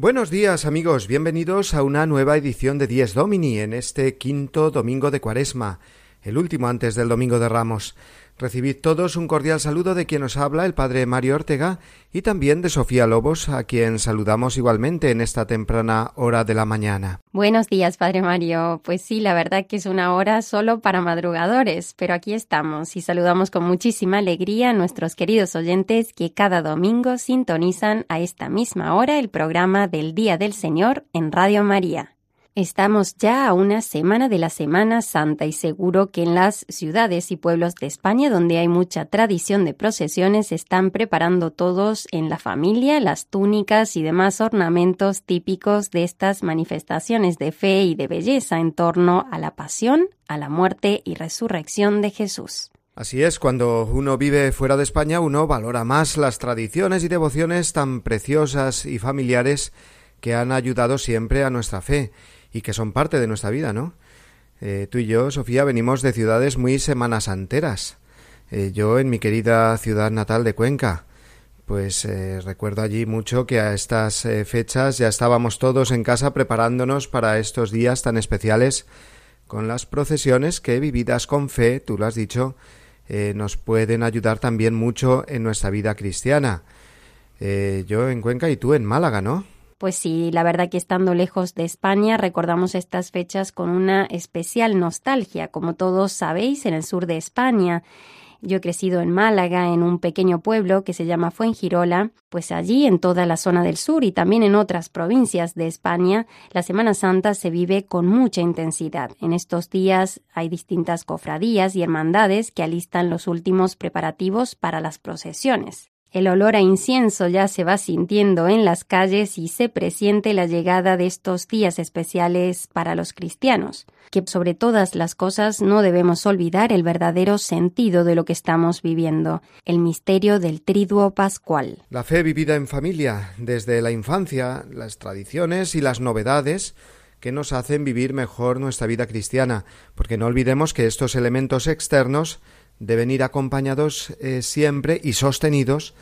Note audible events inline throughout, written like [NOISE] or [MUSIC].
Buenos días amigos, bienvenidos a una nueva edición de Dies Domini en este quinto domingo de Cuaresma, el último antes del Domingo de Ramos. Recibid todos un cordial saludo de quien os habla, el Padre Mario Ortega, y también de Sofía Lobos, a quien saludamos igualmente en esta temprana hora de la mañana. Buenos días, Padre Mario. Pues sí, la verdad que es una hora solo para madrugadores, pero aquí estamos y saludamos con muchísima alegría a nuestros queridos oyentes que cada domingo sintonizan a esta misma hora el programa del Día del Señor en Radio María. Estamos ya a una semana de la Semana Santa y seguro que en las ciudades y pueblos de España donde hay mucha tradición de procesiones están preparando todos en la familia las túnicas y demás ornamentos típicos de estas manifestaciones de fe y de belleza en torno a la pasión, a la muerte y resurrección de Jesús. Así es, cuando uno vive fuera de España uno valora más las tradiciones y devociones tan preciosas y familiares que han ayudado siempre a nuestra fe y que son parte de nuestra vida, ¿no? Eh, tú y yo, Sofía, venimos de ciudades muy semanas anteras. Eh, yo en mi querida ciudad natal de Cuenca, pues eh, recuerdo allí mucho que a estas fechas ya estábamos todos en casa preparándonos para estos días tan especiales con las procesiones que vividas con fe, tú lo has dicho, nos pueden ayudar también mucho en nuestra vida cristiana. yo en Cuenca y tú en Málaga, ¿no? Pues sí, la verdad que estando lejos de España recordamos estas fechas con una especial nostalgia, como todos sabéis, en el sur de España. Yo he crecido en Málaga, en un pequeño pueblo que se llama Fuengirola, pues allí en toda la zona del sur y también en otras provincias de España, la Semana Santa se vive con mucha intensidad. En estos días hay distintas cofradías y hermandades que alistan los últimos preparativos para las procesiones. El olor a incienso ya se va sintiendo en las calles y se presiente la llegada de estos días especiales para los cristianos, que sobre todas las cosas no debemos olvidar el verdadero sentido de lo que estamos viviendo, el misterio del triduo pascual. La fe vivida en familia, desde la infancia, las tradiciones y las novedades que nos hacen vivir mejor nuestra vida cristiana, porque no olvidemos que estos elementos externos deben ir acompañados eh, siempre y sostenidos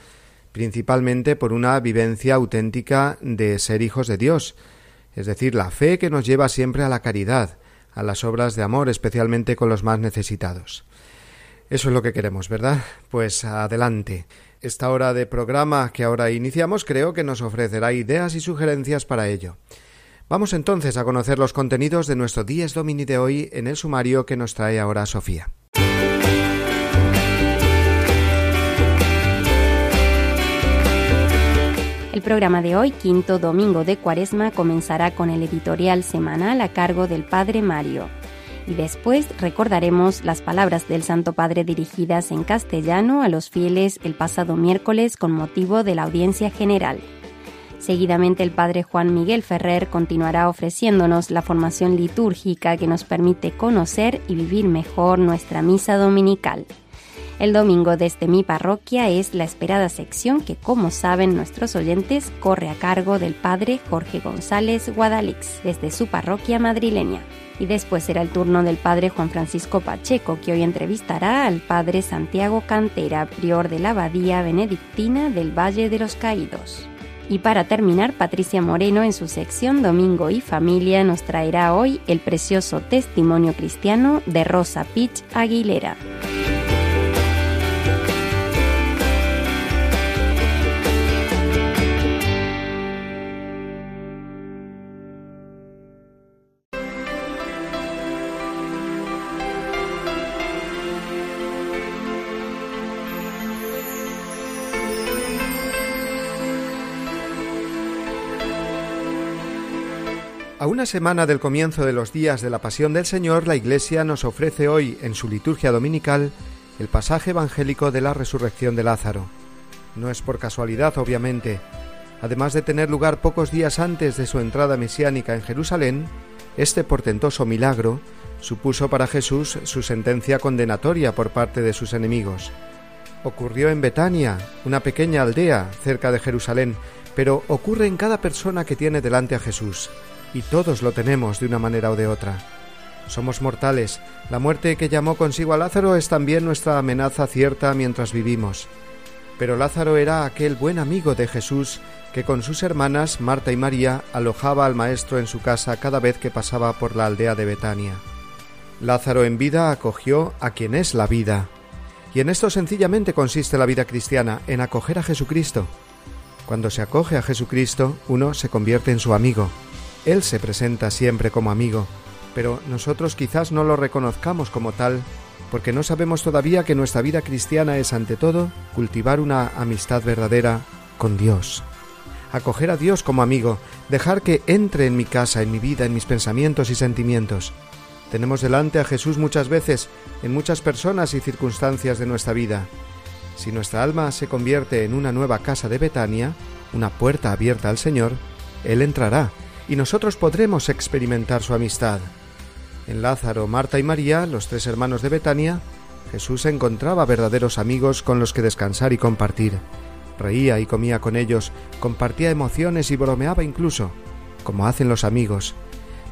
principalmente por una vivencia auténtica de ser hijos de Dios, es decir, la fe que nos lleva siempre a la caridad, a las obras de amor, especialmente con los más necesitados. Eso es lo que queremos, ¿verdad? Pues adelante. Esta hora de programa que ahora iniciamos creo que nos ofrecerá ideas y sugerencias para ello. Vamos entonces a conocer los contenidos de nuestro Dies Domini de hoy en el sumario que nos trae ahora Sofía. El programa de hoy, quinto domingo de Cuaresma, comenzará con el editorial semanal a cargo del Padre Mario. Y después recordaremos las palabras del Santo Padre dirigidas en castellano a los fieles el pasado miércoles con motivo de la audiencia general. Seguidamente el Padre Juan Miguel Ferrer continuará ofreciéndonos la formación litúrgica que nos permite conocer y vivir mejor nuestra misa dominical. El domingo desde mi parroquia es la esperada sección que, como saben nuestros oyentes, corre a cargo del padre Jorge González Guadalix desde su parroquia madrileña. Y después será el turno del padre Juan Francisco Pacheco, que hoy entrevistará al padre Santiago Cantera, prior de la abadía benedictina del Valle de los Caídos. Y para terminar, Patricia Moreno en su sección Domingo y Familia nos traerá hoy el precioso testimonio cristiano de Rosa Pich Aguilera. Una semana del comienzo de los días de la Pasión del Señor, la Iglesia nos ofrece hoy, en su liturgia dominical, el pasaje evangélico de la resurrección de Lázaro. No es por casualidad, obviamente. Además de tener lugar pocos días antes de su entrada mesiánica en Jerusalén, este portentoso milagro supuso para Jesús su sentencia condenatoria por parte de sus enemigos. Ocurrió en Betania, una pequeña aldea cerca de Jerusalén, pero ocurre en cada persona que tiene delante a Jesús, y todos lo tenemos de una manera o de otra. Somos mortales, la muerte que llamó consigo a Lázaro es también nuestra amenaza cierta mientras vivimos. Pero Lázaro era aquel buen amigo de Jesús que con sus hermanas Marta y María alojaba al Maestro en su casa cada vez que pasaba por la aldea de Betania. Lázaro en vida acogió a quien es la vida. Y en esto sencillamente consiste la vida cristiana, en acoger a Jesucristo. Cuando se acoge a Jesucristo, uno se convierte en su amigo. Él se presenta siempre como amigo, pero nosotros quizás no lo reconozcamos como tal, porque no sabemos todavía que nuestra vida cristiana es ante todo cultivar una amistad verdadera con Dios. Acoger a Dios como amigo, dejar que entre en mi casa, en mi vida, en mis pensamientos y sentimientos, tenemos delante a Jesús muchas veces, en muchas personas y circunstancias de nuestra vida. Si nuestra alma se convierte en una nueva casa de Betania, una puerta abierta al Señor, Él entrará y nosotros podremos experimentar su amistad. En Lázaro, Marta y María, los tres hermanos de Betania, Jesús encontraba verdaderos amigos con los que descansar y compartir. Reía y comía con ellos, compartía emociones y bromeaba incluso, como hacen los amigos,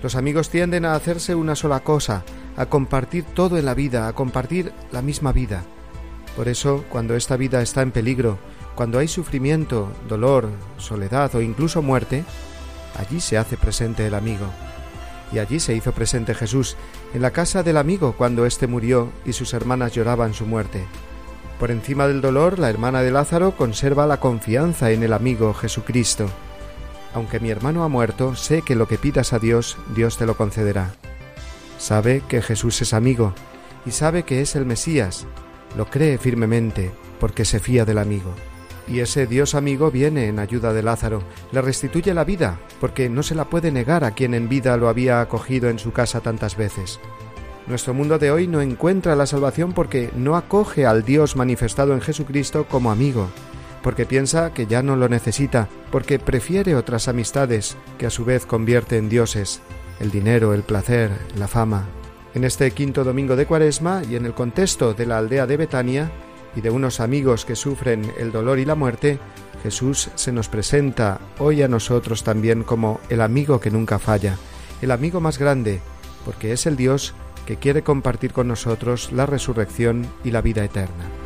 los amigos tienden a hacerse una sola cosa, a compartir todo en la vida, a compartir la misma vida. Por eso, cuando esta vida está en peligro, cuando hay sufrimiento, dolor, soledad o incluso muerte, allí se hace presente el amigo. Y allí se hizo presente Jesús, en la casa del amigo cuando éste murió y sus hermanas lloraban su muerte. Por encima del dolor, la hermana de Lázaro conserva la confianza en el amigo Jesucristo aunque mi hermano ha muerto, sé que lo que pidas a Dios, Dios te lo concederá. Sabe que Jesús es amigo y sabe que es el Mesías. Lo cree firmemente porque se fía del amigo. Y ese Dios amigo viene en ayuda de Lázaro, le restituye la vida, porque no se la puede negar a quien en vida lo había acogido en su casa tantas veces. Nuestro mundo de hoy no encuentra la salvación porque no acoge al Dios manifestado en Jesucristo como amigo, porque piensa que ya no lo necesita, porque prefiere otras amistades que a su vez convierte en dioses, el dinero, el placer, la fama. En este quinto domingo de Cuaresma y en el contexto de la aldea de Betania y de unos amigos que sufren el dolor y la muerte, Jesús se nos presenta hoy a nosotros también como el amigo que nunca falla, el amigo más grande, porque es el Dios que quiere compartir con nosotros la resurrección y la vida eterna.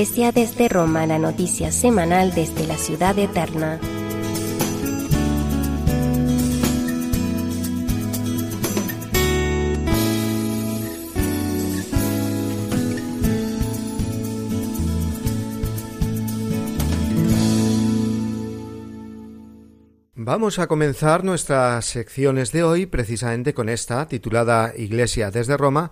Iglesia desde Roma, la noticia semanal desde la ciudad eterna. Vamos a comenzar nuestras secciones de hoy precisamente con esta, titulada Iglesia desde Roma,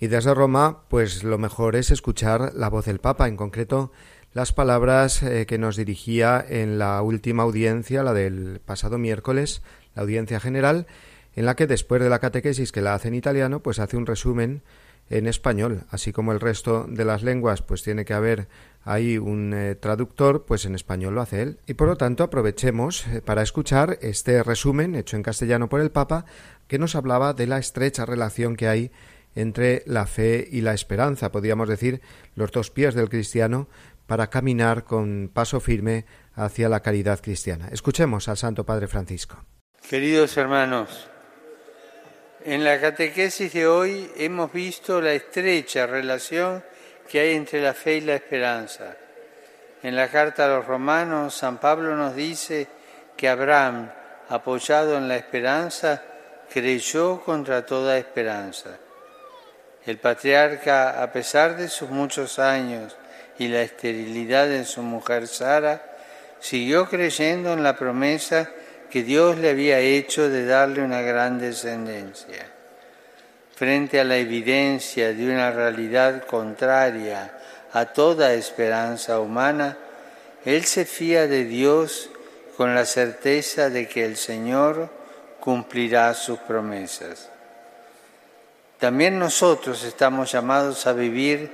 y desde Roma, pues lo mejor es escuchar la voz del Papa, en concreto las palabras eh, que nos dirigía en la última audiencia, la del pasado miércoles, la audiencia general, en la que después de la catequesis que la hace en italiano, pues hace un resumen en español, así como el resto de las lenguas, pues tiene que haber ahí un eh, traductor, pues en español lo hace él. Y por lo tanto aprovechemos eh, para escuchar este resumen hecho en castellano por el Papa, que nos hablaba de la estrecha relación que hay entre la fe y la esperanza, podríamos decir, los dos pies del cristiano, para caminar con paso firme hacia la caridad cristiana. Escuchemos al Santo Padre Francisco. Queridos hermanos, en la catequesis de hoy hemos visto la estrecha relación que hay entre la fe y la esperanza. En la carta a los romanos, San Pablo nos dice que Abraham, apoyado en la esperanza, creyó contra toda esperanza. El patriarca, a pesar de sus muchos años y la esterilidad de su mujer Sara, siguió creyendo en la promesa que Dios le había hecho de darle una gran descendencia. Frente a la evidencia de una realidad contraria a toda esperanza humana, él se fía de Dios con la certeza de que el Señor cumplirá sus promesas. También nosotros estamos llamados a vivir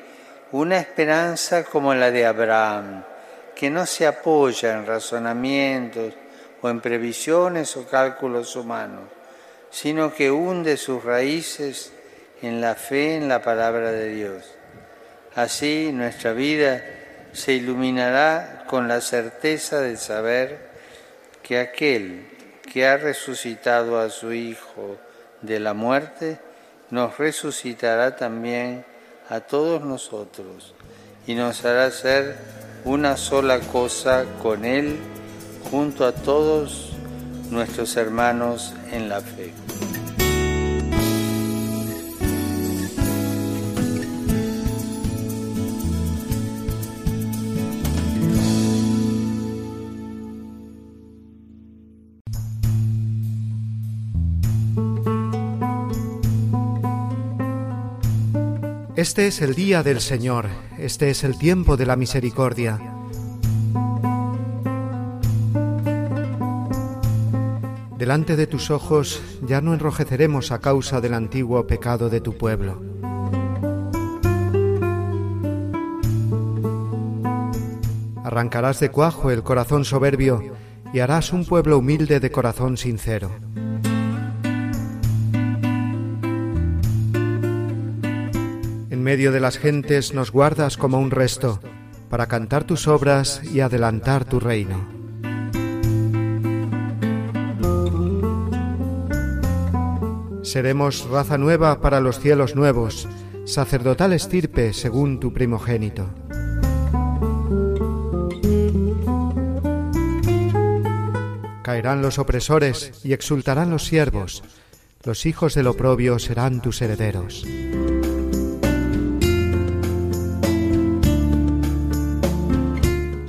una esperanza como la de Abraham, que no se apoya en razonamientos o en previsiones o cálculos humanos, sino que hunde sus raíces en la fe en la palabra de Dios. Así nuestra vida se iluminará con la certeza de saber que aquel que ha resucitado a su Hijo de la muerte, nos resucitará también a todos nosotros y nos hará ser una sola cosa con Él junto a todos nuestros hermanos en la fe. Este es el día del Señor, este es el tiempo de la misericordia. Delante de tus ojos ya no enrojeceremos a causa del antiguo pecado de tu pueblo. Arrancarás de cuajo el corazón soberbio y harás un pueblo humilde de corazón sincero. Medio de las gentes nos guardas como un resto, para cantar tus obras y adelantar tu reino. Seremos raza nueva para los cielos nuevos, sacerdotal estirpe según tu primogénito. Caerán los opresores y exultarán los siervos, los hijos del oprobio serán tus herederos.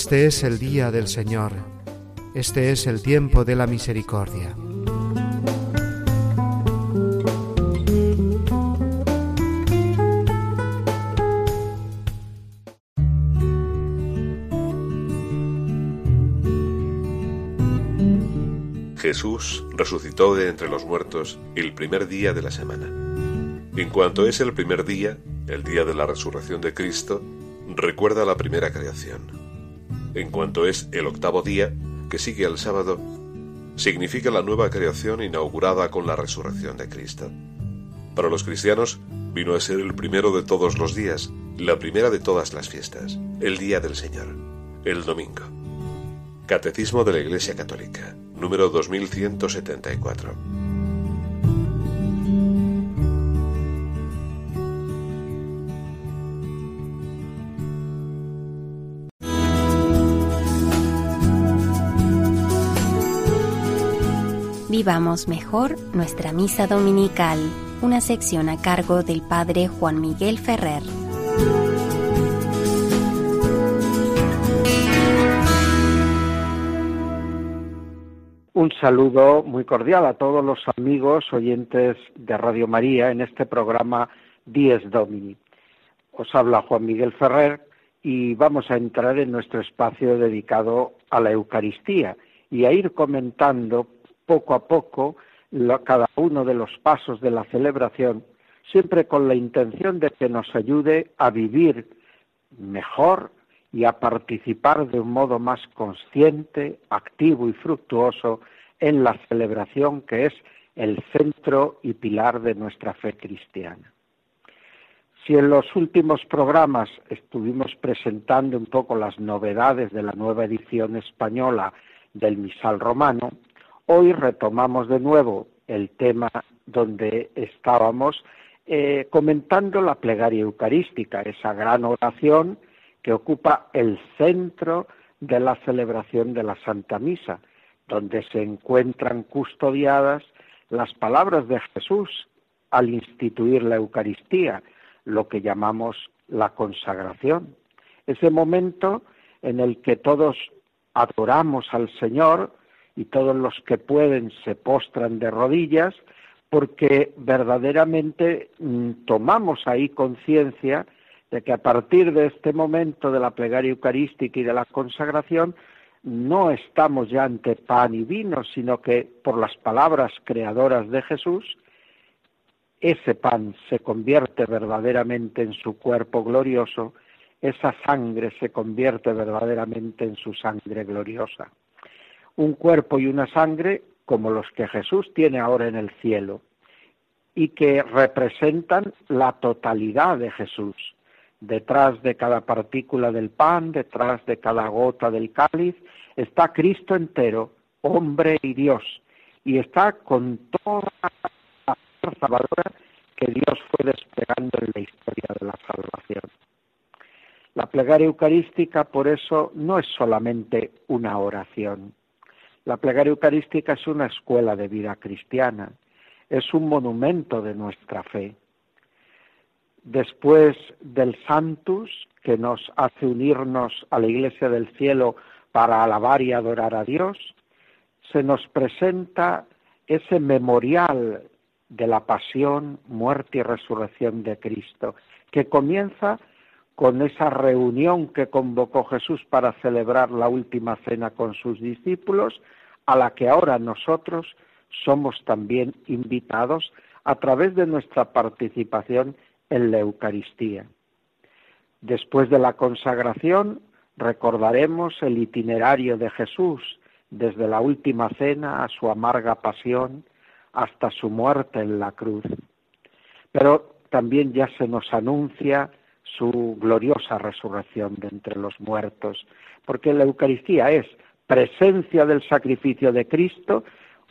Este es el día del Señor, este es el tiempo de la misericordia. Jesús resucitó de entre los muertos el primer día de la semana. En cuanto es el primer día, el día de la resurrección de Cristo, recuerda la primera creación en cuanto es el octavo día, que sigue al sábado, significa la nueva creación inaugurada con la resurrección de Cristo. Para los cristianos vino a ser el primero de todos los días, la primera de todas las fiestas, el día del Señor, el domingo. Catecismo de la Iglesia Católica, número 2174. Vivamos mejor nuestra misa dominical, una sección a cargo del Padre Juan Miguel Ferrer. Un saludo muy cordial a todos los amigos oyentes de Radio María en este programa Dies Domini. Os habla Juan Miguel Ferrer y vamos a entrar en nuestro espacio dedicado a la Eucaristía y a ir comentando poco a poco cada uno de los pasos de la celebración, siempre con la intención de que nos ayude a vivir mejor y a participar de un modo más consciente, activo y fructuoso en la celebración que es el centro y pilar de nuestra fe cristiana. Si en los últimos programas estuvimos presentando un poco las novedades de la nueva edición española del Misal Romano, hoy retomamos de nuevo el tema donde estábamos eh, comentando la plegaria eucarística, esa gran oración que ocupa el centro de la celebración de la Santa Misa, donde se encuentran custodiadas las palabras de Jesús al instituir la Eucaristía, lo que llamamos la consagración. Ese momento en el que todos adoramos al Señor y todos los que pueden se postran de rodillas porque verdaderamente mm, tomamos ahí conciencia de que a partir de este momento de la plegaria eucarística y de la consagración no estamos ya ante pan y vino, sino que por las palabras creadoras de Jesús ese pan se convierte verdaderamente en su cuerpo glorioso, esa sangre se convierte verdaderamente en su sangre gloriosa. Un cuerpo y una sangre como los que Jesús tiene ahora en el cielo y que representan la totalidad de Jesús. Detrás de cada partícula del pan, detrás de cada gota del cáliz, está Cristo entero, hombre y Dios, y está con toda salvadora que Dios fue desplegando en la historia de la salvación. La plegaria eucarística, por eso, no es solamente una oración. La plegaria eucarística es una escuela de vida cristiana, es un monumento de nuestra fe. Después del Santus, que nos hace unirnos a la Iglesia del Cielo para alabar y adorar a Dios, se nos presenta ese memorial de la pasión, muerte y resurrección de Cristo, que comienza con esa reunión que convocó Jesús para celebrar la última cena con sus discípulos, a la que ahora nosotros somos también invitados a través de nuestra participación en la Eucaristía. Después de la consagración recordaremos el itinerario de Jesús desde la última cena a su amarga pasión, hasta su muerte en la cruz. Pero también ya se nos anuncia su gloriosa resurrección de entre los muertos, porque la Eucaristía es presencia del sacrificio de Cristo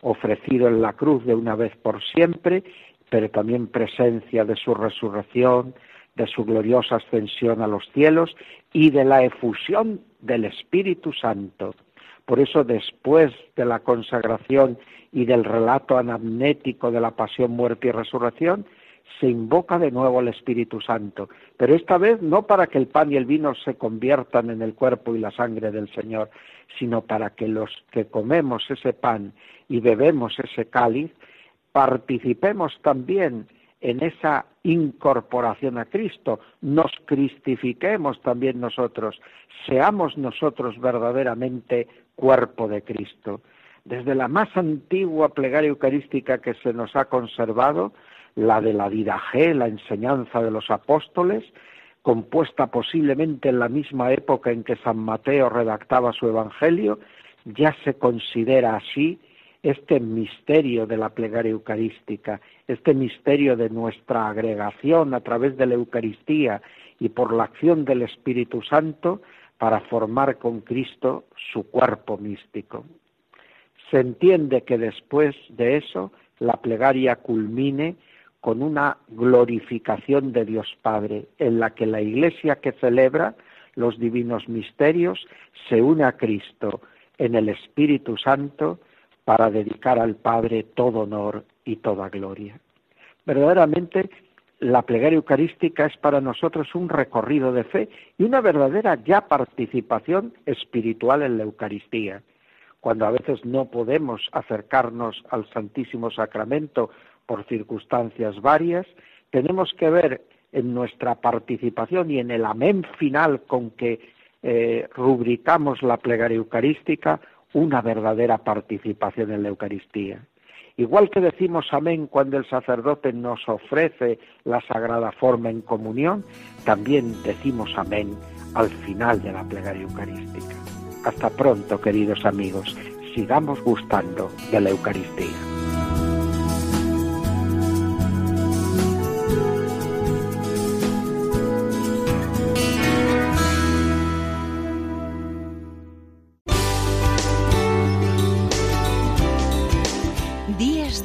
ofrecido en la cruz de una vez por siempre, pero también presencia de su resurrección, de su gloriosa ascensión a los cielos y de la efusión del Espíritu Santo. Por eso después de la consagración y del relato anamnético de la pasión, muerte y resurrección, se invoca de nuevo al Espíritu Santo, pero esta vez no para que el pan y el vino se conviertan en el cuerpo y la sangre del Señor, sino para que los que comemos ese pan y bebemos ese cáliz, participemos también en esa incorporación a Cristo, nos cristifiquemos también nosotros, seamos nosotros verdaderamente cuerpo de Cristo. Desde la más antigua plegaria eucarística que se nos ha conservado, la de la G, la enseñanza de los apóstoles, compuesta posiblemente en la misma época en que San Mateo redactaba su Evangelio, ya se considera así este misterio de la plegaria eucarística, este misterio de nuestra agregación a través de la Eucaristía y por la acción del Espíritu Santo para formar con Cristo su cuerpo místico. Se entiende que después de eso la plegaria culmine con una glorificación de Dios Padre, en la que la Iglesia que celebra los divinos misterios se une a Cristo en el Espíritu Santo para dedicar al Padre todo honor y toda gloria. Verdaderamente la plegaria eucarística es para nosotros un recorrido de fe y una verdadera ya participación espiritual en la Eucaristía. Cuando a veces no podemos acercarnos al Santísimo Sacramento por circunstancias varias, tenemos que ver en nuestra participación y en el amén final con que eh, rubricamos la plegaria eucarística, una verdadera participación en la Eucaristía. Igual que decimos amén cuando el sacerdote nos ofrece la sagrada forma en comunión, también decimos amén al final de la plegaria eucarística. Hasta pronto, queridos amigos, sigamos gustando de la Eucaristía.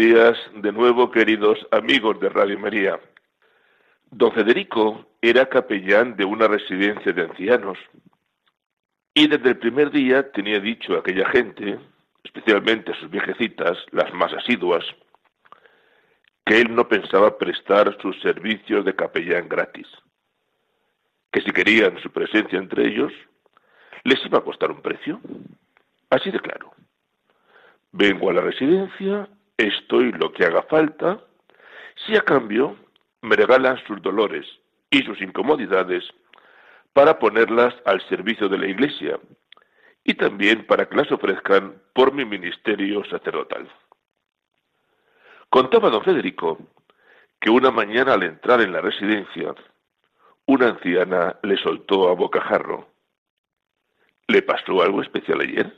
Días de nuevo, queridos amigos de Radio María. Don Federico era capellán de una residencia de ancianos y desde el primer día tenía dicho a aquella gente, especialmente a sus viejecitas, las más asiduas, que él no pensaba prestar sus servicios de capellán gratis, que si querían su presencia entre ellos, les iba a costar un precio. Así de claro. Vengo a la residencia estoy lo que haga falta, si a cambio me regalan sus dolores y sus incomodidades para ponerlas al servicio de la Iglesia y también para que las ofrezcan por mi ministerio sacerdotal. Contaba don Federico que una mañana al entrar en la residencia, una anciana le soltó a bocajarro. ¿Le pasó algo especial ayer?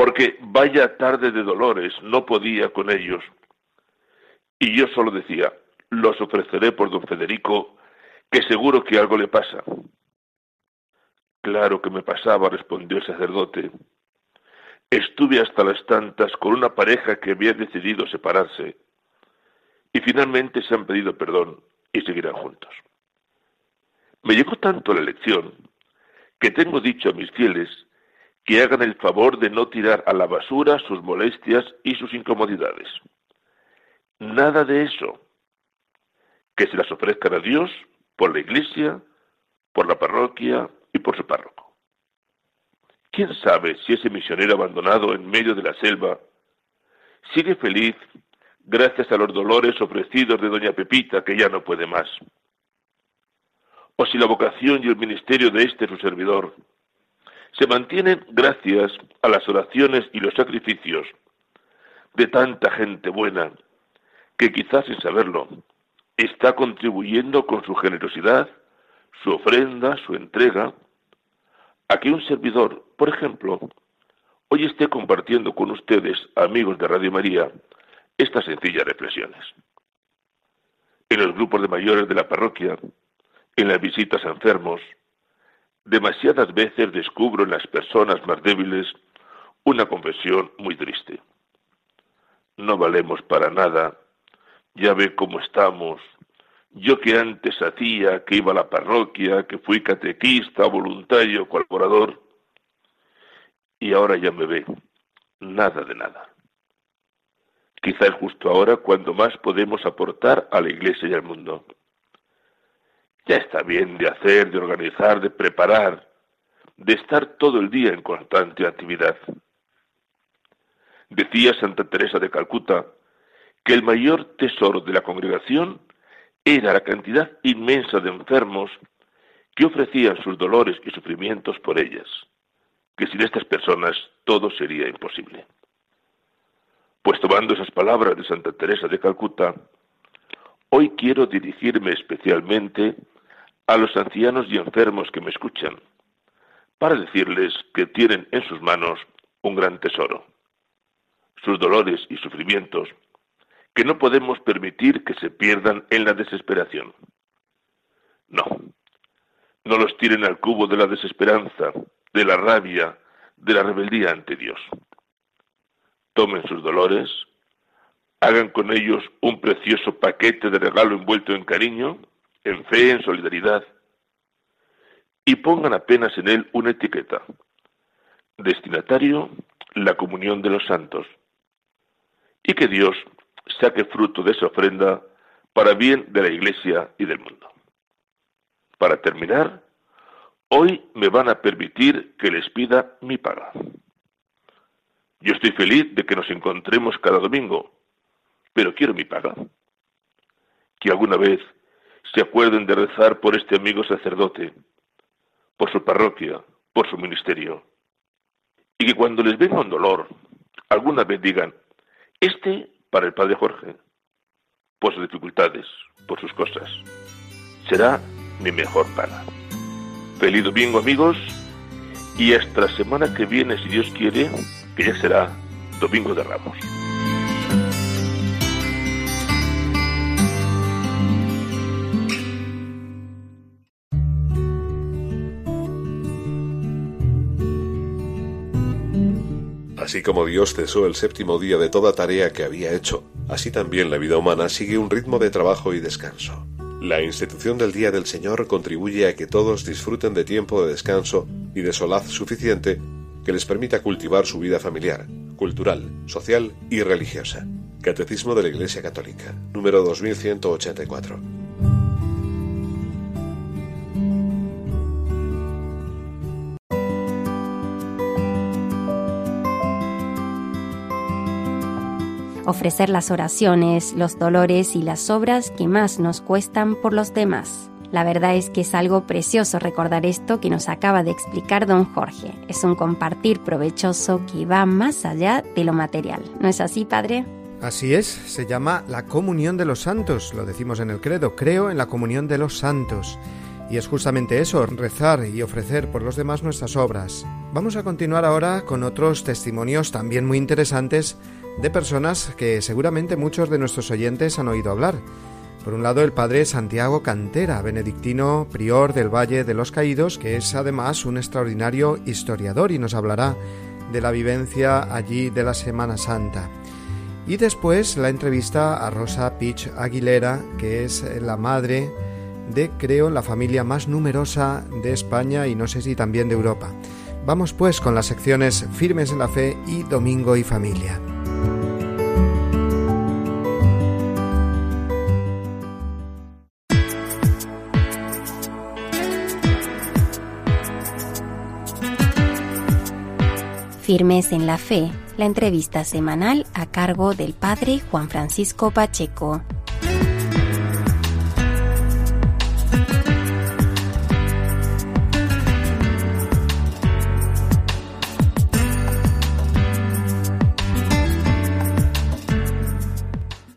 Porque vaya tarde de dolores, no podía con ellos. Y yo solo decía, los ofreceré por don Federico, que seguro que algo le pasa. Claro que me pasaba, respondió el sacerdote. Estuve hasta las tantas con una pareja que había decidido separarse, y finalmente se han pedido perdón y seguirán juntos. Me llegó tanto la lección que tengo dicho a mis fieles que hagan el favor de no tirar a la basura sus molestias y sus incomodidades. Nada de eso. Que se las ofrezcan a Dios por la iglesia, por la parroquia y por su párroco. ¿Quién sabe si ese misionero abandonado en medio de la selva sigue feliz gracias a los dolores ofrecidos de doña Pepita que ya no puede más? O si la vocación y el ministerio de este su servidor se mantienen gracias a las oraciones y los sacrificios de tanta gente buena que quizás sin saberlo está contribuyendo con su generosidad, su ofrenda, su entrega, a que un servidor, por ejemplo, hoy esté compartiendo con ustedes, amigos de Radio María, estas sencillas reflexiones. En los grupos de mayores de la parroquia, en las visitas a enfermos, Demasiadas veces descubro en las personas más débiles una confesión muy triste. No valemos para nada, ya ve cómo estamos. Yo que antes hacía, que iba a la parroquia, que fui catequista, voluntario, colaborador, y ahora ya me ve, nada de nada. Quizá es justo ahora cuando más podemos aportar a la Iglesia y al mundo. Ya está bien de hacer, de organizar, de preparar, de estar todo el día en constante actividad. Decía Santa Teresa de Calcuta que el mayor tesoro de la congregación era la cantidad inmensa de enfermos que ofrecían sus dolores y sufrimientos por ellas, que sin estas personas todo sería imposible. Pues tomando esas palabras de Santa Teresa de Calcuta, hoy quiero dirigirme especialmente a los ancianos y enfermos que me escuchan, para decirles que tienen en sus manos un gran tesoro, sus dolores y sufrimientos, que no podemos permitir que se pierdan en la desesperación. No, no los tiren al cubo de la desesperanza, de la rabia, de la rebeldía ante Dios. tomen sus dolores, hagan con ellos un precioso paquete de regalo envuelto en cariño, en fe, en solidaridad, y pongan apenas en él una etiqueta. Destinatario, la comunión de los santos. Y que Dios saque fruto de esa ofrenda para bien de la Iglesia y del mundo. Para terminar, hoy me van a permitir que les pida mi paga. Yo estoy feliz de que nos encontremos cada domingo, pero quiero mi paga. Que alguna vez se acuerden de rezar por este amigo sacerdote, por su parroquia, por su ministerio. Y que cuando les venga un dolor, alguna vez digan, este para el Padre Jorge, por sus dificultades, por sus cosas. Será mi mejor paga. Feliz domingo amigos y hasta la semana que viene, si Dios quiere, que ya será Domingo de Ramos. Así como Dios cesó el séptimo día de toda tarea que había hecho, así también la vida humana sigue un ritmo de trabajo y descanso. La institución del Día del Señor contribuye a que todos disfruten de tiempo de descanso y de solaz suficiente que les permita cultivar su vida familiar, cultural, social y religiosa. Catecismo de la Iglesia Católica, número 2184. Ofrecer las oraciones, los dolores y las obras que más nos cuestan por los demás. La verdad es que es algo precioso recordar esto que nos acaba de explicar don Jorge. Es un compartir provechoso que va más allá de lo material. ¿No es así, padre? Así es, se llama la comunión de los santos, lo decimos en el credo, creo en la comunión de los santos. Y es justamente eso, rezar y ofrecer por los demás nuestras obras. Vamos a continuar ahora con otros testimonios también muy interesantes de personas que seguramente muchos de nuestros oyentes han oído hablar. Por un lado, el padre Santiago Cantera, benedictino prior del Valle de los Caídos, que es además un extraordinario historiador y nos hablará de la vivencia allí de la Semana Santa. Y después la entrevista a Rosa Pich Aguilera, que es la madre de, creo, la familia más numerosa de España y no sé si también de Europa. Vamos pues con las secciones Firmes en la Fe y Domingo y Familia. Firmes en la Fe, la entrevista semanal a cargo del Padre Juan Francisco Pacheco.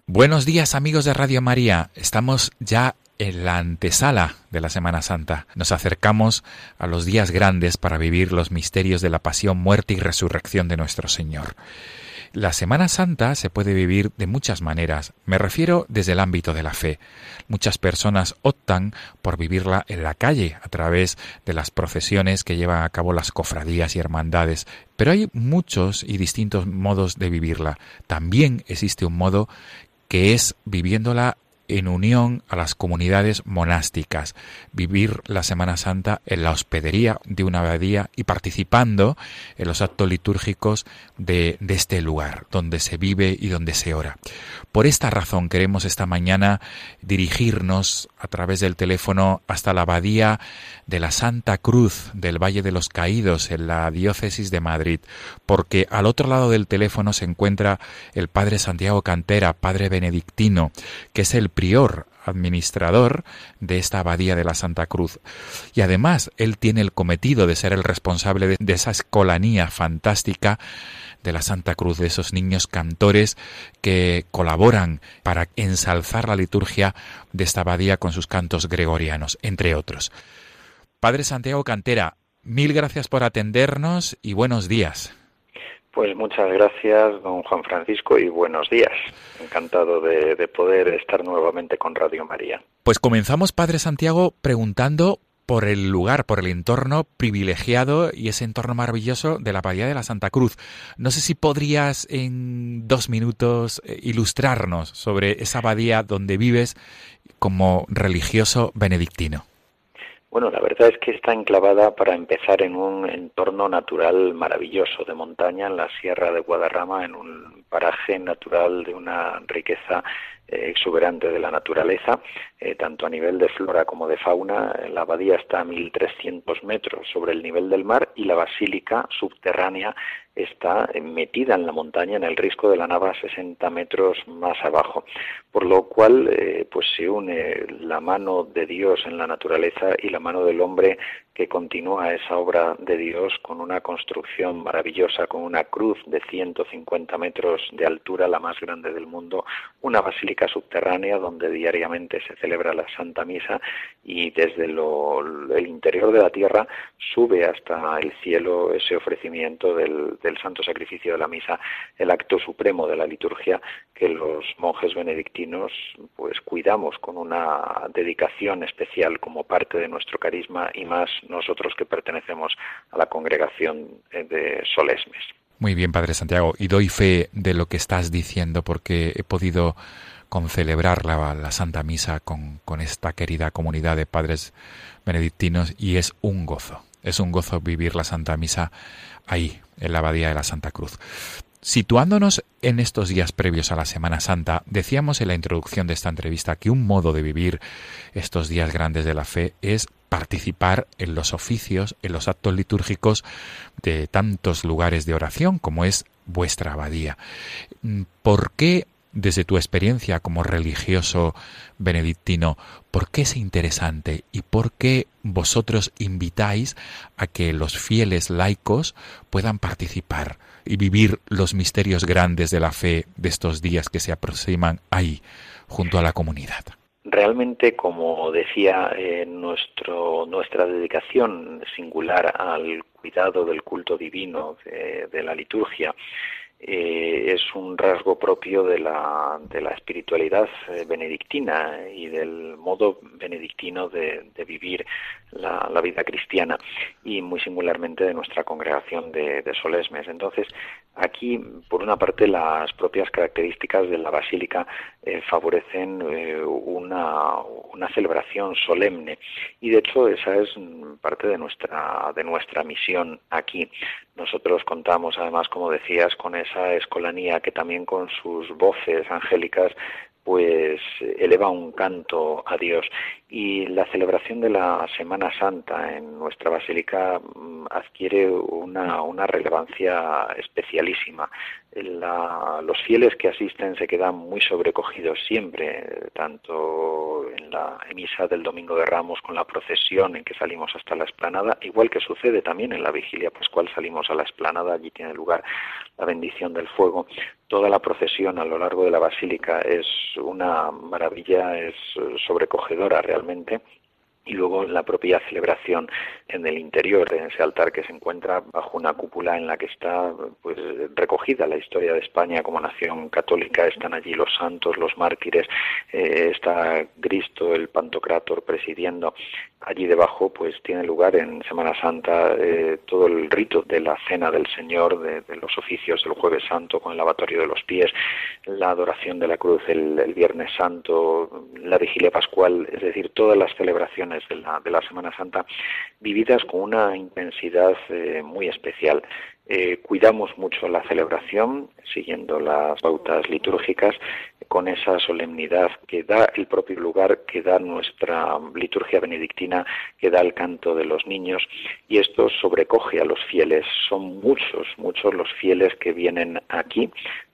Buenos días amigos de Radio María, estamos ya en la antesala de la Semana Santa. Nos acercamos a los días grandes para vivir los misterios de la pasión, muerte y resurrección de nuestro Señor. La Semana Santa se puede vivir de muchas maneras. Me refiero desde el ámbito de la fe. Muchas personas optan por vivirla en la calle a través de las procesiones que llevan a cabo las cofradías y hermandades. Pero hay muchos y distintos modos de vivirla. También existe un modo que es viviéndola en unión a las comunidades monásticas, vivir la Semana Santa en la hospedería de una abadía y participando en los actos litúrgicos de, este lugar, donde se vive y donde se ora. Por esta razón queremos esta mañana dirigirnos a través del teléfono hasta la abadía de la Santa Cruz del Valle de los Caídos en la diócesis de Madrid, porque al otro lado del teléfono se encuentra el Padre Santiago Cantera, Padre Benedictino, que es el administrador de esta abadía de la Santa Cruz. Y además, él tiene el cometido de ser el responsable de esa escolanía fantástica de la Santa Cruz, de esos niños cantores que colaboran para ensalzar la liturgia de esta abadía con sus cantos gregorianos, entre otros. Padre Santiago Cantera, mil gracias por atendernos y buenos días. Pues muchas gracias, don Juan Francisco, y buenos días. Encantado de, de, poder estar nuevamente con Radio María. Pues comenzamos, Padre Santiago, preguntando por el lugar, por el entorno privilegiado y ese entorno maravilloso de la Abadía de la Santa Cruz. No sé si podrías en dos minutos eh, ilustrarnos sobre esa abadía donde vives como religioso benedictino. Bueno, la verdad es que está enclavada para empezar en un entorno natural maravilloso de montaña en la Sierra de Guadarrama, en un paraje natural de una riqueza eh, exuberante de la naturaleza, eh, tanto a nivel de flora como de fauna. La abadía está a 1.300 metros sobre el nivel del mar y la basílica subterránea está metida en la montaña, en el risco de la nava, 60 metros más abajo. Por lo cual, eh, pues se une la mano de Dios en la naturaleza y la mano del hombre que continúa esa obra de Dios con una construcción maravillosa, con una cruz de 150 metros de altura, la más grande del mundo, una basílica subterránea donde diariamente se celebra la Santa Misa y desde el interior de la tierra sube hasta el cielo ese ofrecimiento del, del Santo Sacrificio de la Misa, el acto supremo de la liturgia que los monjes benedictinos pues cuidamos con una dedicación especial como parte de nuestro carisma y más nosotros que pertenecemos a la congregación eh, de Solesmes. Muy bien, Padre Santiago, y doy fe de lo que estás diciendo porque he podido concelebrar la, la Santa Misa con, con esta querida comunidad de padres benedictinos y es un gozo, es un gozo vivir la Santa Misa ahí, en la Abadía de la Santa Cruz. Situándonos en estos días previos a la Semana Santa, decíamos en la introducción de esta entrevista que un modo de vivir estos días grandes de la fe es participar en los oficios, en los actos litúrgicos de tantos lugares de oración como es vuestra abadía. ¿Por qué, desde tu experiencia como religioso benedictino, por qué es interesante y por qué vosotros invitáis a que los fieles laicos puedan participar y vivir los misterios grandes de la fe de estos días que se aproximan ahí, junto a la comunidad? realmente, como decía, eh, nuestro, nuestra dedicación singular al cuidado del culto divino, de, la liturgia, eh, es un rasgo propio de la, de la espiritualidad eh, benedictina y del modo benedictino de, vivir la, vida cristiana y muy singularmente de nuestra congregación de, Solesmes. Entonces, Aquí, por una parte, las propias características de la basílica eh, favorecen una, una, celebración solemne y, de hecho, esa es parte de nuestra, de nuestra misión aquí. Nosotros contamos, además, como decías, con esa escolanía que también con sus voces angélicas pues eleva un canto a Dios. Y la celebración de la Semana Santa en nuestra basílica mm, adquiere una, relevancia especialísima. los fieles que asisten se quedan muy sobrecogidos siempre, tanto en la misa del Domingo de Ramos con la procesión en que salimos hasta la esplanada, igual que sucede también en la vigilia pascual, salimos a la esplanada, allí tiene lugar la bendición del fuego. Toda la procesión a lo largo de la basílica es una maravilla, es sobrecogedora realmente y luego la propia celebración en el interior de ese altar que se encuentra bajo una cúpula en la que está pues recogida la historia de España como nación católica están allí los santos los mártires eh, está Cristo el Pantocrátor presidiendo. Allí debajo pues tiene lugar en Semana Santa eh, todo el rito de la cena del Señor de, los oficios del Jueves Santo con el lavatorio de los pies la adoración de la cruz el, el Viernes Santo la vigilia pascual es decir todas las celebraciones de la, Semana Santa vividas con una intensidad eh, muy especial. Eh, cuidamos mucho la celebración, siguiendo las pautas litúrgicas, con esa solemnidad que da el propio lugar, que da nuestra liturgia benedictina, que da el canto de los niños, y esto sobrecoge a los fieles. Son muchos, muchos los fieles que vienen aquí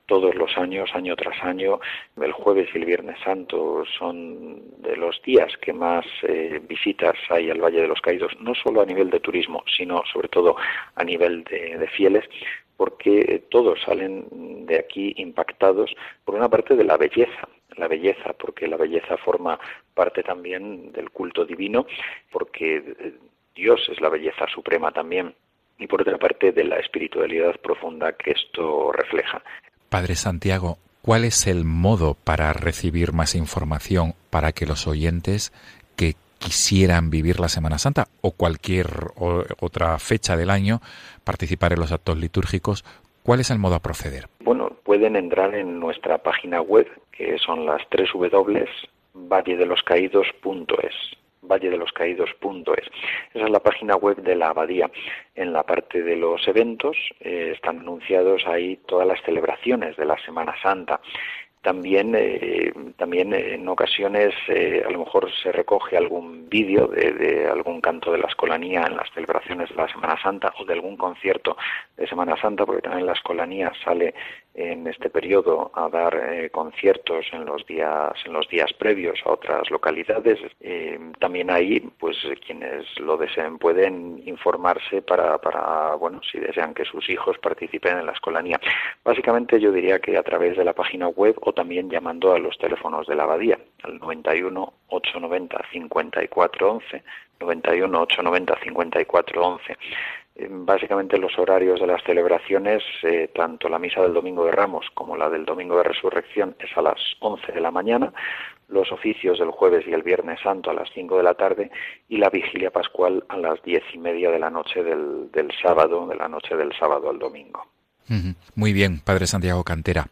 todos los años, año tras año. El jueves y el viernes santo son de los días que más eh, visitas hay al Valle de los Caídos, no solo a nivel de turismo, sino sobre todo a nivel de, fieles, porque todos salen de aquí impactados, por una parte, de la belleza, la belleza, porque la belleza forma parte también del culto divino, porque eh, Dios es la belleza suprema también, y por otra parte de la espiritualidad profunda que esto refleja. Padre Santiago, ¿cuál es el modo para recibir más información para que los oyentes que quisieran vivir la Semana Santa o cualquier otra fecha del año, participar en los actos litúrgicos, ¿cuál es el modo a proceder? Bueno, pueden entrar en nuestra página web, que son las tres W, valledeloscaídos.es valledeloscaídos.es. Esa es la página web de la abadía. En la parte de los eventos eh, están anunciados ahí todas las celebraciones de la Semana Santa también, eh, también en ocasiones eh, a lo mejor se recoge algún vídeo de, algún canto de la escolanía en las celebraciones de la Semana Santa o de algún concierto de Semana Santa, porque también la escolanía sale en este periodo a dar eh, conciertos en los días en los días previos a otras localidades. también ahí, pues quienes lo deseen pueden informarse para, para, bueno, si desean que sus hijos participen en la escolanía. Básicamente yo diría que a través de la página web o también llamando a los teléfonos de la abadía, al 91 890 5411, 91 890 5411. Básicamente los horarios de las celebraciones, eh, tanto la misa del Domingo de Ramos como la del Domingo de Resurrección es a las 11 de la mañana, los oficios del jueves y el viernes santo a las 5 de la tarde y la vigilia pascual a las diez y media de la noche del sábado, de la noche del sábado al domingo. Muy bien, Padre Santiago Cantera.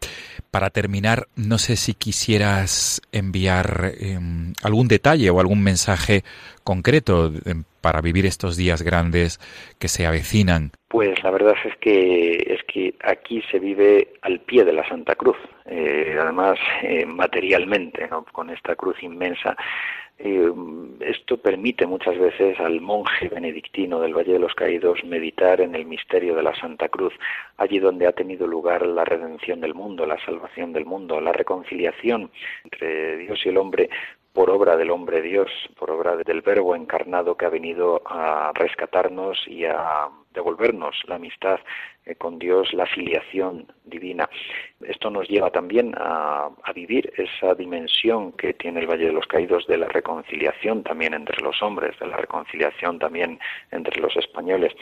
Para terminar, no sé si quisieras enviar em, algún detalle o algún mensaje concreto em, para vivir estos días grandes que se avecinan. Pues la verdad es que es que aquí se vive al pie de la Santa Cruz, eh, además eh, materialmente, con esta cruz inmensa eh, esto permite muchas veces al monje benedictino del Valle de los Caídos meditar en el misterio de la Santa Cruz, allí donde ha tenido lugar la redención del mundo, la salvación del mundo, la reconciliación entre Dios y el hombre por obra del hombre Dios, por obra del Verbo encarnado que ha venido a rescatarnos y a devolvernos la amistad con Dios, la filiación divina. Esto nos lleva también a, vivir esa dimensión que tiene el Valle de los Caídos de la reconciliación también entre los hombres, de la reconciliación también entre los españoles,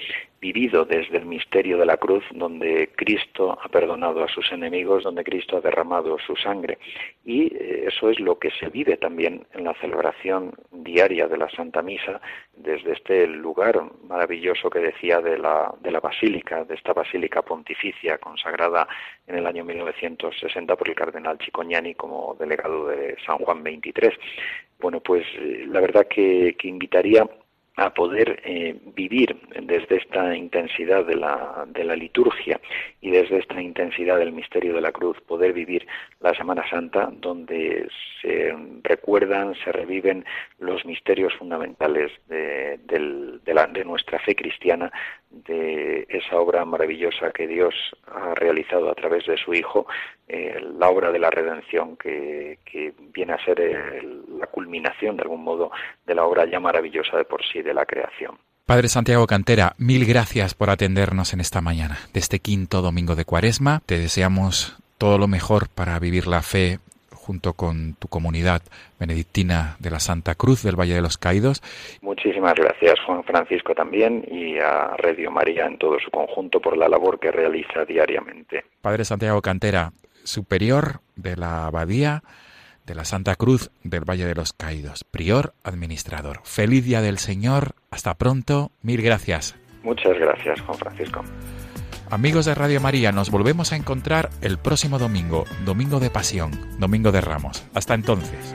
vivido desde el misterio de la cruz, donde Cristo ha perdonado a sus enemigos, donde Cristo ha derramado su sangre. Y eh, eso es lo que se vive también en la celebración diaria de la Santa Misa, desde este lugar maravilloso que decía de la, de la Basílica, de esta Basílica Pontificia consagrada en el año 1960 por el cardenal Chicoñani como delegado de San Juan XXIII. Bueno, pues eh, la verdad que, que invitaría a poder eh, vivir desde esta intensidad de la, de la liturgia y desde esta intensidad del misterio de la cruz, poder vivir la Semana Santa donde se recuerdan, se reviven los misterios fundamentales de, la, de nuestra fe cristiana, de esa obra maravillosa que Dios ha realizado a través de su Hijo, eh, la obra de la redención que, que viene a ser la culminación de algún modo de la obra ya maravillosa de por sí de la creación. Padre Santiago Cantera, mil gracias por atendernos en esta mañana de este quinto domingo de Cuaresma. Te deseamos todo lo mejor para vivir la fe junto con tu comunidad benedictina de la Santa Cruz del Valle de los Caídos. Muchísimas gracias, Juan Francisco, también, y a Radio María en todo su conjunto por la labor que realiza diariamente. Padre Santiago Cantera, superior de la Abadía de la Santa Cruz del Valle de los Caídos, prior administrador. Feliz día del Señor, hasta pronto, mil gracias. Muchas gracias, Juan Francisco. Amigos de Radio María, nos volvemos a encontrar el próximo domingo, Domingo de Pasión, Domingo de Ramos. Hasta entonces.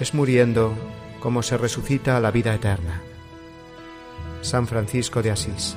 es muriendo como se resucita a la vida eterna. San Francisco de Asís.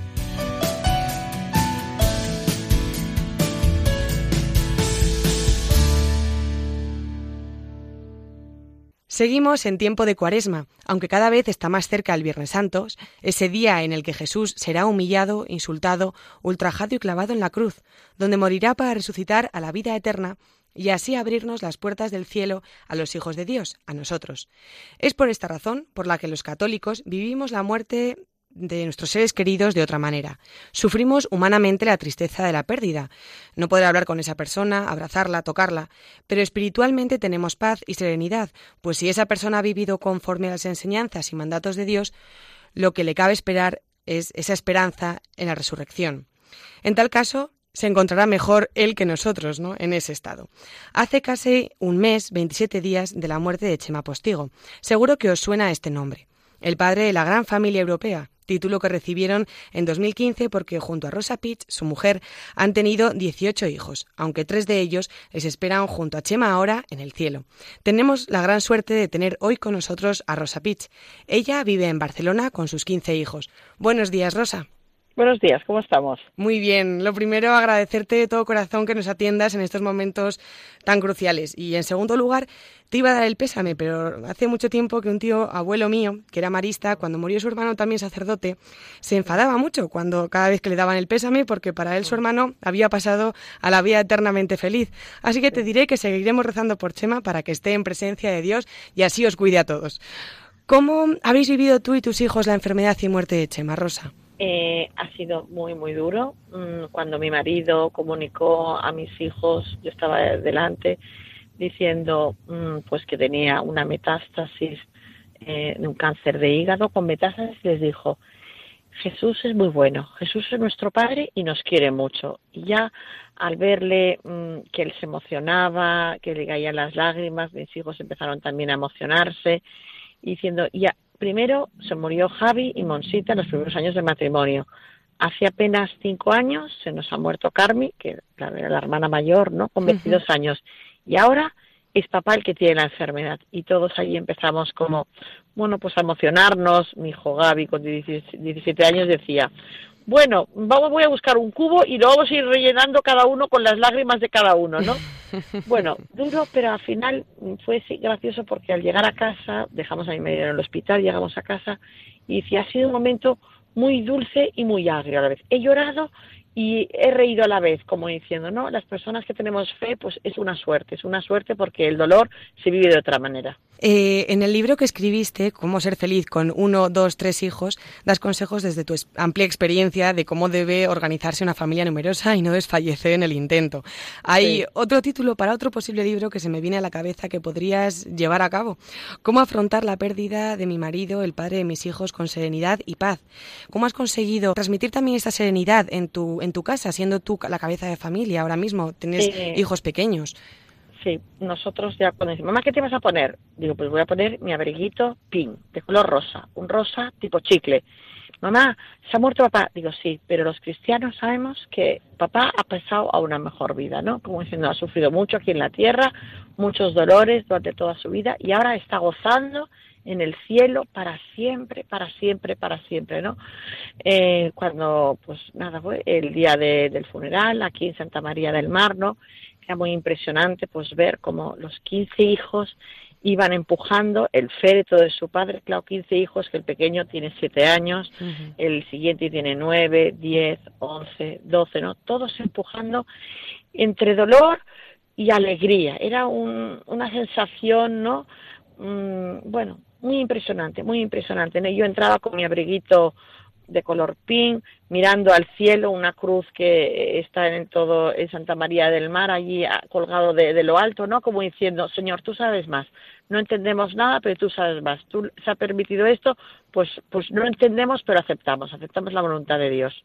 Seguimos en tiempo de cuaresma, aunque cada vez está más cerca el Viernes Santo, ese día en el que Jesús será humillado, insultado, ultrajado y clavado en la cruz, donde morirá para resucitar a la vida eterna y así abrirnos las puertas del cielo a los hijos de Dios, a nosotros. Es por esta razón por la que los católicos vivimos la muerte de nuestros seres queridos de otra manera. Sufrimos humanamente la tristeza de la pérdida. No poder hablar con esa persona, abrazarla, tocarla, pero espiritualmente tenemos paz y serenidad, pues si esa persona ha vivido conforme a las enseñanzas y mandatos de Dios, lo que le cabe esperar es esa esperanza en la resurrección. En tal caso, se encontrará mejor él que nosotros, ¿no? En ese estado. Hace casi un mes, 27 días, de la muerte de Chema Postigo. Seguro que os suena este nombre. El padre de la gran familia europea, título que recibieron en 2015 porque junto a Rosa Pitch, su mujer, han tenido 18 hijos, aunque tres de ellos les esperan junto a Chema ahora en el cielo. Tenemos la gran suerte de tener hoy con nosotros a Rosa Pitch. Ella vive en Barcelona con sus 15 hijos. Buenos días, Rosa. Buenos días, ¿cómo estamos? Muy bien. Lo primero, agradecerte de todo corazón que nos atiendas en estos momentos tan cruciales. Y en segundo lugar, te iba a dar el pésame, pero hace mucho tiempo que un tío, abuelo mío, que era marista, cuando murió su hermano también sacerdote, se enfadaba mucho cuando cada vez que le daban el pésame, porque para él su hermano había pasado a la vida eternamente feliz. Así que te diré que seguiremos rezando por Chema para que esté en presencia de Dios y así os cuide a todos. ¿Cómo habéis vivido tú y tus hijos la enfermedad y muerte de Chema, Rosa? Eh, ha sido muy, muy duro. Mm, cuando mi marido comunicó a mis hijos, yo estaba delante, diciendo mm, pues que tenía una metástasis eh, de un cáncer de hígado con metástasis, les dijo, Jesús es muy bueno, Jesús es nuestro Padre y nos quiere mucho. Y ya al verle mm, que él se emocionaba, que le caían las lágrimas, mis hijos empezaron también a emocionarse, diciendo, ya, primero se murió Javi y Monsita en los primeros años de matrimonio. Hace apenas cinco años se nos ha muerto Carmi, que era la hermana mayor, ¿no? Con 22 años. Y ahora es papá el que tiene la enfermedad. Y todos allí empezamos como, bueno, pues a emocionarnos. Mi hijo Gaby, con 17 años, decía, bueno, vamos, voy a buscar un cubo y lo vamos a ir rellenando cada uno con las lágrimas de cada uno, ¿no? [LAUGHS] Bueno, duro, pero al final fue sí, gracioso porque al llegar a casa, dejamos a mi marido en el hospital, llegamos a casa y sí, ha sido un momento muy dulce y muy agrio a la vez. He llorado y he reído a la vez, como diciendo, ¿no? Las personas que tenemos fe, pues es una suerte, es una suerte porque el dolor se vive de otra manera. Eh, en el libro que escribiste, Cómo ser feliz con uno, dos, tres hijos, das consejos desde tu amplia experiencia de cómo debe organizarse una familia numerosa y no desfallecer en el intento. Hay otro título para otro posible libro que se me viene a la cabeza que podrías llevar a cabo. Cómo afrontar la pérdida de mi marido, el padre de mis hijos, con serenidad y paz. ¿Cómo has conseguido transmitir también esta serenidad en tu, en tu casa, siendo tú la cabeza de familia ahora mismo? Tienes hijos pequeños. Sí, nosotros ya cuando decimos, mamá, ¿qué te vas a poner? Digo, pues voy a poner mi abriguito pink, de color rosa, un rosa tipo chicle. Mamá, ¿se ha muerto papá? Digo, sí, pero los cristianos sabemos que papá ha pasado a una mejor vida, ¿no? Como diciendo, ha sufrido mucho aquí en la tierra, muchos dolores durante toda su vida y ahora está gozando en el cielo para siempre, para siempre, para siempre, ¿no? Eh, cuando, pues nada, fue el día del funeral aquí en Santa María del Mar, ¿no? Era muy impresionante pues ver como los 15 hijos iban empujando el féretro de su padre, claro, 15 hijos, que el pequeño tiene 7 años, el siguiente tiene 9, 10, 11, 12, ¿no? Todos empujando entre dolor y alegría. Era una sensación, ¿no? Mm, bueno, muy impresionante, muy impresionante. Yo entraba con mi abriguito de color pink, mirando al cielo, una cruz que está en todo en Santa María del Mar, allí ah, colgado de, lo alto, ¿no? Como diciendo, Señor, tú sabes más. No entendemos nada, pero tú sabes más. Tú se ha permitido esto, pues, pues no entendemos, pero aceptamos, aceptamos la voluntad de Dios.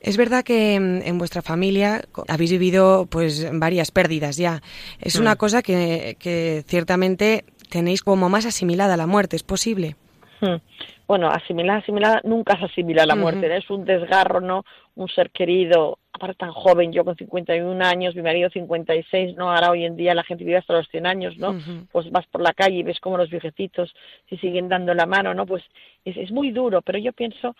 Es verdad que en vuestra familia habéis vivido pues varias pérdidas ya. Es una mm. cosa que, que ciertamente tenéis como más asimilada la muerte, ¿es posible? Hmm. Bueno, asimilada, asimilada, nunca se asimila la muerte, es un desgarro, ¿no? Un ser querido, aparte tan joven, yo con 51 años, mi marido 56, ¿no? Ahora hoy en día la gente vive hasta los 100 años, ¿no? Pues vas por la calle y ves como los viejecitos se siguen dando la mano, ¿no? Pues es, es muy duro, pero yo pienso,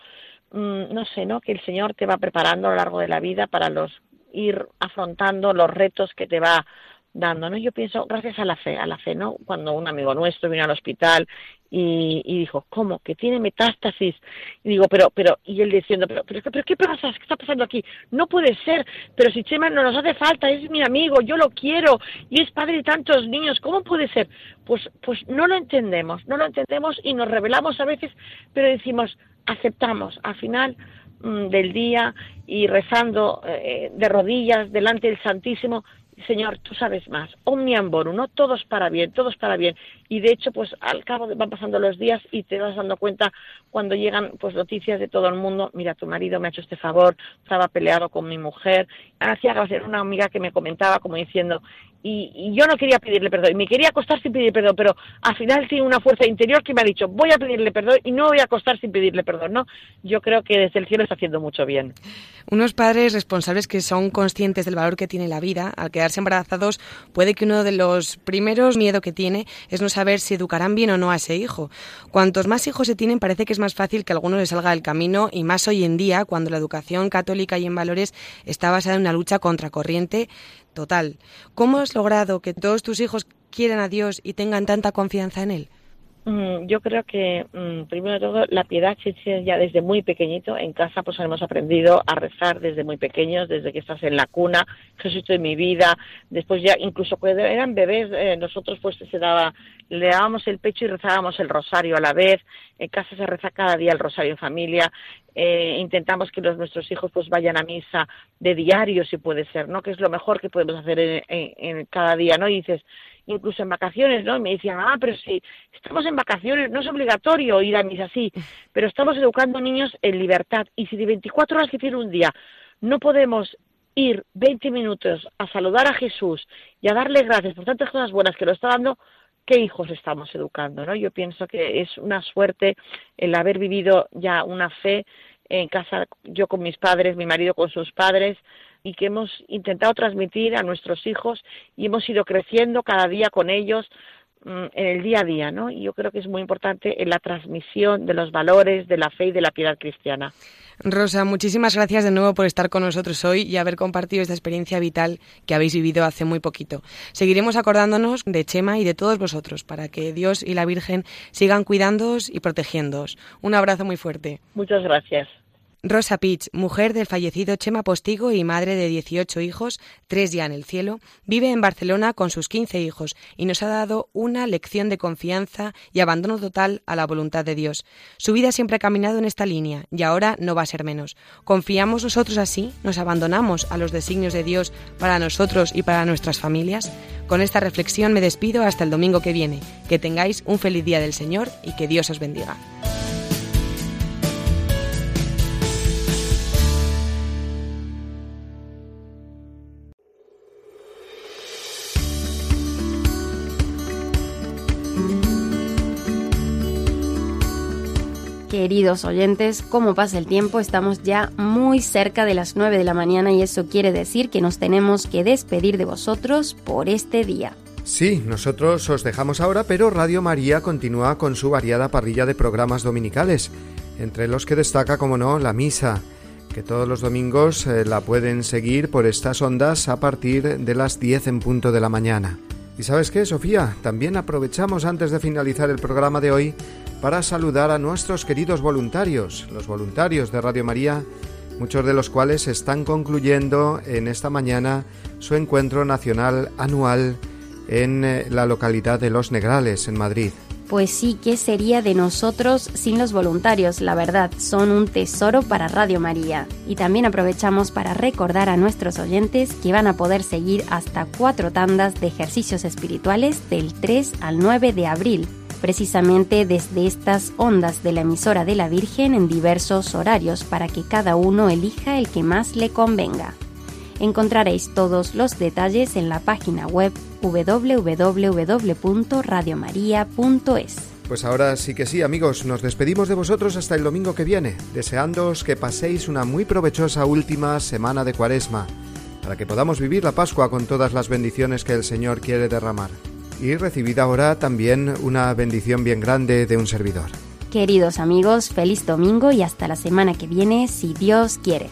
mm, no sé, ¿no? Que el Señor te va preparando a lo largo de la vida para los ir afrontando los retos que te va dando, ¿no? Yo pienso, gracias a la fe, a la fe, ¿no? Cuando un amigo nuestro vino al hospital y, dijo, ¿cómo? Que tiene metástasis. Y digo, pero, pero, y él diciendo, pero, pero, pero ¿qué pasa? ¿Qué está pasando aquí? No puede ser, pero si Chema no nos hace falta, es mi amigo, yo lo quiero, y es padre de tantos niños, ¿cómo puede ser? Pues, pues no lo entendemos, no lo entendemos y nos revelamos a veces, pero decimos, aceptamos, al final mm, del día y rezando eh, de rodillas delante del Santísimo, Señor, tú sabes más, omniam bonum, ¿no? Todos para bien, todos para bien. Y de hecho, pues al cabo van pasando los días y te vas dando cuenta cuando llegan pues noticias de todo el mundo, mira, tu marido me ha hecho este favor, estaba peleado con mi mujer. Hacía gracia una amiga que me comentaba como diciendo, y, yo no quería pedirle perdón, y me quería acostar sin pedir perdón, pero al final tiene una fuerza interior que me ha dicho, voy a pedirle perdón y no voy a acostar sin pedirle perdón, ¿no? Yo creo que desde el cielo está haciendo mucho bien. Unos padres responsables que son conscientes del valor que tiene la vida, al quedarse embarazados, puede que uno de los primeros miedos que tiene es no saber si educarán bien o no a ese hijo. Cuantos más hijos se tienen, parece que es más fácil que alguno le salga del camino, y más hoy en día, cuando la educación católica y en valores está basada en una lucha contracorriente total. ¿Cómo has logrado que todos tus hijos quieran a Dios y tengan tanta confianza en Él? Mm, yo creo que, mm, primero de todo, la piedad existe ya desde muy pequeñito. En casa, pues hemos aprendido a rezar desde muy pequeños, desde que estás en la cuna, Jesús de mi vida. Después ya, incluso cuando eran bebés, eh, nosotros pues se daba, le dábamos el pecho y rezábamos el rosario a la vez. En casa se reza cada día el rosario en familia. Eh, intentamos que los, nuestros hijos pues vayan a misa de diario, si puede ser, ¿no? Que es lo mejor que podemos hacer en, en cada día, ¿no? Y dices, incluso en vacaciones, ¿no? Y me decían, ah, pero si estamos en vacaciones, no es obligatorio ir a misa así, pero estamos educando niños en libertad. Y si de 24 horas que tiene un día no podemos ir 20 minutos a saludar a Jesús y a darle gracias por tantas cosas buenas que lo está dando, ¿qué hijos estamos educando? ¿no? Yo pienso que es una suerte el haber vivido ya una fe en casa, yo con mis padres, mi marido con sus padres, y que hemos intentado transmitir a nuestros hijos y hemos ido creciendo cada día con ellos mm, en el día a día, ¿no? Y yo creo que es muy importante en la transmisión de los valores de la fe y de la piedad cristiana. Rosa, muchísimas gracias de nuevo por estar con nosotros hoy y haber compartido esta experiencia vital que habéis vivido hace muy poquito. Seguiremos acordándonos de Chema y de todos vosotros para que Dios y la Virgen sigan cuidándoos y protegiéndoos. Un abrazo muy fuerte. Muchas gracias. Rosa Pitch, mujer del fallecido Chema Postigo y madre de 18 hijos, tres ya en el cielo, vive en Barcelona con sus 15 hijos y nos ha dado una lección de confianza y abandono total a la voluntad de Dios. Su vida siempre ha caminado en esta línea y ahora no va a ser menos. ¿Confiamos nosotros así? ¿Nos abandonamos a los designios de Dios para nosotros y para nuestras familias? Con esta reflexión me despido hasta el domingo que viene. Que tengáis un feliz día del Señor y que Dios os bendiga. Queridos oyentes, ¿cómo pasa el tiempo? Estamos ya muy cerca de las 9 de la mañana y eso quiere decir que nos tenemos que despedir de vosotros por este día. Sí, nosotros os dejamos ahora, pero Radio María continúa con su variada parrilla de programas dominicales, entre los que destaca, como no, la misa, que todos los domingos eh, la pueden seguir por estas ondas a partir de las 10 en punto de la mañana. Y sabes qué, Sofía, también aprovechamos antes de finalizar el programa de hoy para saludar a nuestros queridos voluntarios, los voluntarios de Radio María, muchos de los cuales están concluyendo en esta mañana su encuentro nacional anual en eh, la localidad de Los Negrales, en Madrid. Pues sí, ¿qué sería de nosotros sin los voluntarios? La verdad, son un tesoro para Radio María. Y también aprovechamos para recordar a nuestros oyentes que van a poder seguir hasta cuatro tandas de ejercicios espirituales del 3 al 9 de abril, precisamente desde estas ondas de la emisora de la Virgen en diversos horarios para que cada uno elija el que más le convenga. Encontraréis todos los detalles en la página web www.radiomaria.es. Pues ahora sí que sí, amigos, nos despedimos de vosotros hasta el domingo que viene, deseándoos que paséis una muy provechosa última semana de Cuaresma, para que podamos vivir la Pascua con todas las bendiciones que el Señor quiere derramar. Y recibid ahora también una bendición bien grande de un servidor. Queridos amigos, feliz domingo y hasta la semana que viene, si Dios quiere.